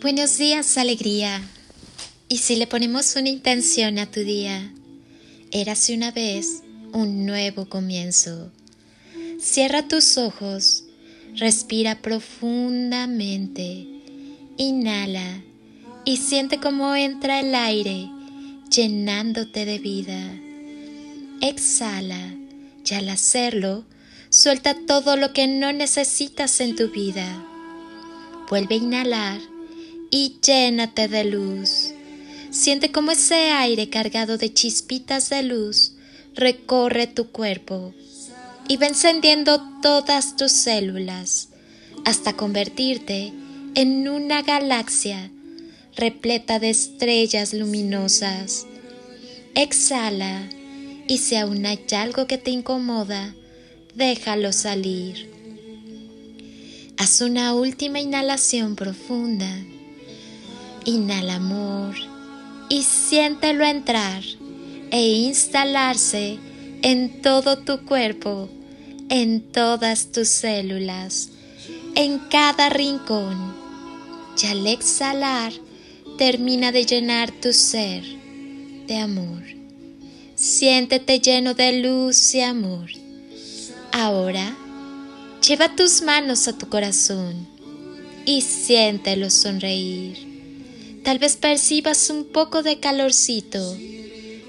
Buenos días, alegría. Y si le ponemos una intención a tu día, érase una vez un nuevo comienzo. Cierra tus ojos, respira profundamente, inhala y siente cómo entra el aire llenándote de vida. Exhala y al hacerlo, suelta todo lo que no necesitas en tu vida. Vuelve a inhalar y llénate de luz. Siente como ese aire cargado de chispitas de luz recorre tu cuerpo y va encendiendo todas tus células hasta convertirte en una galaxia repleta de estrellas luminosas. Exhala y si aún hay algo que te incomoda, déjalo salir. Haz una última inhalación profunda Inhala amor y siéntelo entrar e instalarse en todo tu cuerpo, en todas tus células, en cada rincón. Y al exhalar, termina de llenar tu ser de amor. Siéntete lleno de luz y amor. Ahora, lleva tus manos a tu corazón y siéntelo sonreír. Tal vez percibas un poco de calorcito.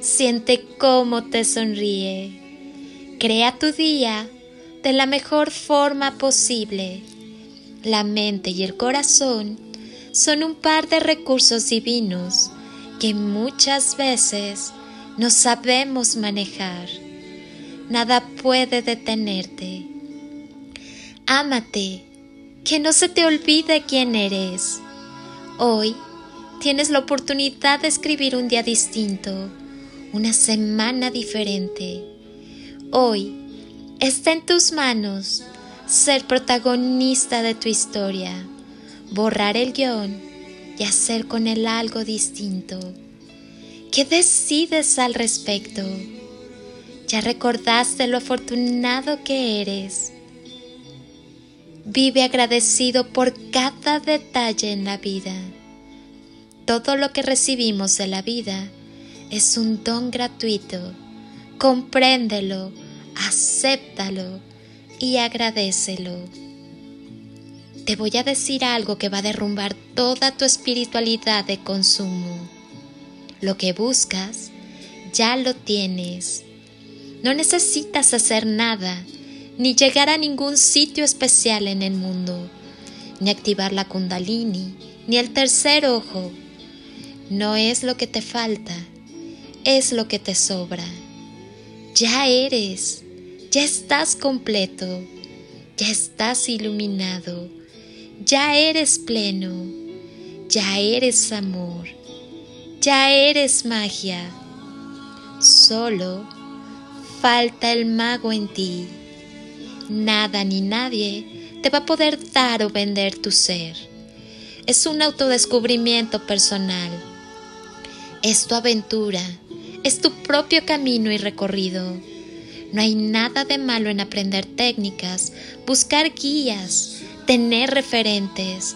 Siente cómo te sonríe. Crea tu día de la mejor forma posible. La mente y el corazón son un par de recursos divinos que muchas veces no sabemos manejar. Nada puede detenerte. Ámate, que no se te olvide quién eres. Hoy tienes la oportunidad de escribir un día distinto, una semana diferente. Hoy está en tus manos ser protagonista de tu historia, borrar el guion y hacer con él algo distinto. ¿Qué decides al respecto? Ya recordaste lo afortunado que eres. Vive agradecido por cada detalle en la vida. Todo lo que recibimos de la vida es un don gratuito. Compréndelo, acéptalo y agradecelo. Te voy a decir algo que va a derrumbar toda tu espiritualidad de consumo. Lo que buscas, ya lo tienes. No necesitas hacer nada, ni llegar a ningún sitio especial en el mundo, ni activar la kundalini, ni el tercer ojo, no es lo que te falta, es lo que te sobra. Ya eres, ya estás completo, ya estás iluminado, ya eres pleno, ya eres amor, ya eres magia. Solo falta el mago en ti. Nada ni nadie te va a poder dar o vender tu ser. Es un autodescubrimiento personal es tu aventura, es tu propio camino y recorrido. No hay nada de malo en aprender técnicas, buscar guías, tener referentes,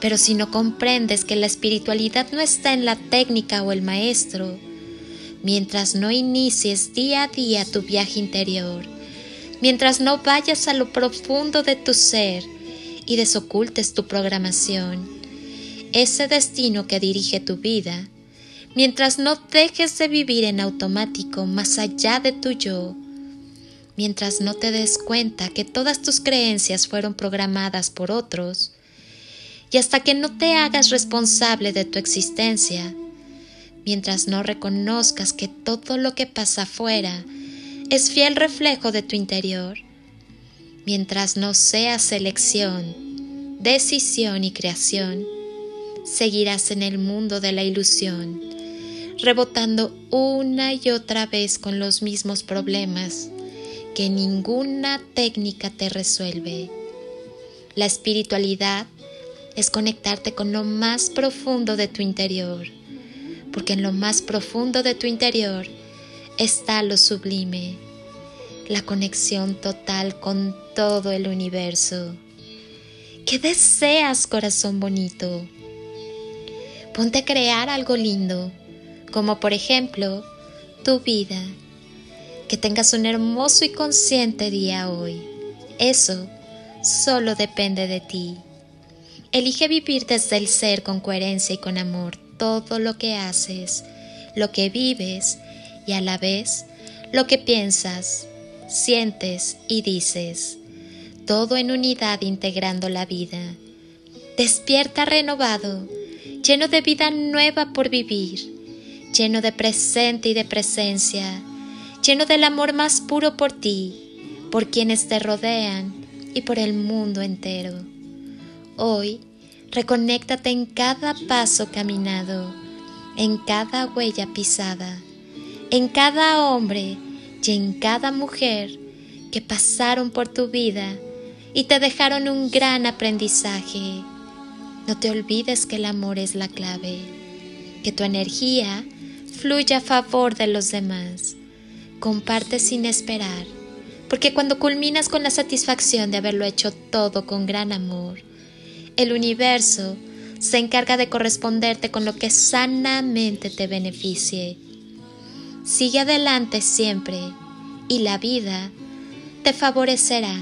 pero si no comprendes que la espiritualidad no está en la técnica o el maestro, mientras no inicies día a día tu viaje interior, mientras no vayas a lo profundo de tu ser y desocultes tu programación, ese destino que dirige tu vida, mientras no dejes de vivir en automático más allá de tu yo, mientras no te des cuenta que todas tus creencias fueron programadas por otros, y hasta que no te hagas responsable de tu existencia, mientras no reconozcas que todo lo que pasa afuera es fiel reflejo de tu interior, mientras no seas elección, decisión y creación, seguirás en el mundo de la ilusión rebotando una y otra vez con los mismos problemas que ninguna técnica te resuelve. La espiritualidad es conectarte con lo más profundo de tu interior, porque en lo más profundo de tu interior está lo sublime, la conexión total con todo el universo. ¿Qué deseas, corazón bonito? ponte a crear algo lindo, como por ejemplo tu vida. Que tengas un hermoso y consciente día hoy. Eso solo depende de ti. Elige vivir desde el ser con coherencia y con amor todo lo que haces, lo que vives y a la vez lo que piensas, sientes y dices. Todo en unidad integrando la vida. Despierta renovado, lleno de vida nueva por vivir, lleno de presente y de presencia, lleno del amor más puro por ti, por quienes te rodean y por el mundo entero. Hoy, reconéctate en cada paso caminado, en cada huella pisada, en cada hombre y en cada mujer que pasaron por tu vida y te dejaron un gran aprendizaje. No te olvides que el amor es la clave, que tu energía fluya a favor de los demás. Comparte sin esperar porque cuando culminas con la satisfacción de haberlo hecho todo con gran amor, el universo se encarga de corresponderte con lo que sanamente te beneficie. Sigue adelante siempre y la vida te favorecerá.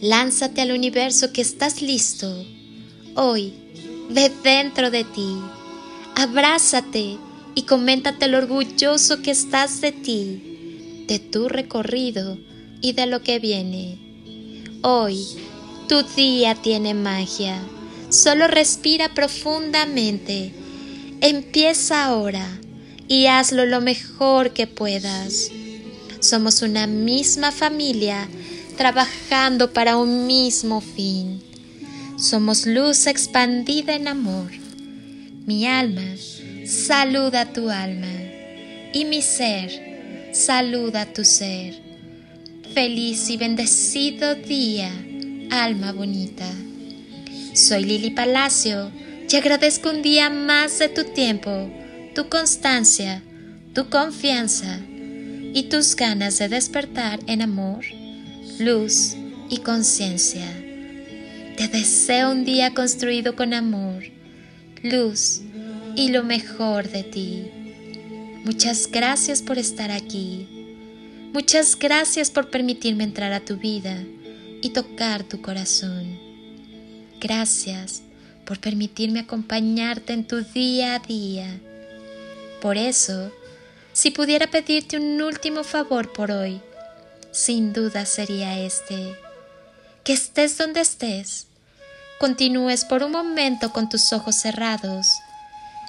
Lánzate al universo que estás listo. Hoy, ve dentro de ti, abrázate y coméntate lo orgulloso que estás de ti de tu recorrido y de lo que viene. Hoy, tu día tiene magia. Solo respira profundamente. Empieza ahora y hazlo lo mejor que puedas. Somos una misma familia trabajando para un mismo fin. Somos luz expandida en amor. Mi alma saluda tu alma y mi ser saluda tu ser. Feliz y bendecido día, alma bonita. Soy Lili Palacio y agradezco un día más de tu tiempo, tu constancia, tu confianza y tus ganas de despertar en amor, luz y conciencia. Te deseo un día construido con amor, luz y lo mejor de ti. Muchas gracias por estar aquí. Muchas gracias por permitirme entrar a tu vida y tocar tu corazón. Gracias por permitirme acompañarte en tu día a día. Por eso, si pudiera pedirte un último favor por hoy, sin duda sería este. Que estés donde estés, continúes por un momento con tus ojos cerrados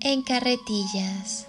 en carretillas.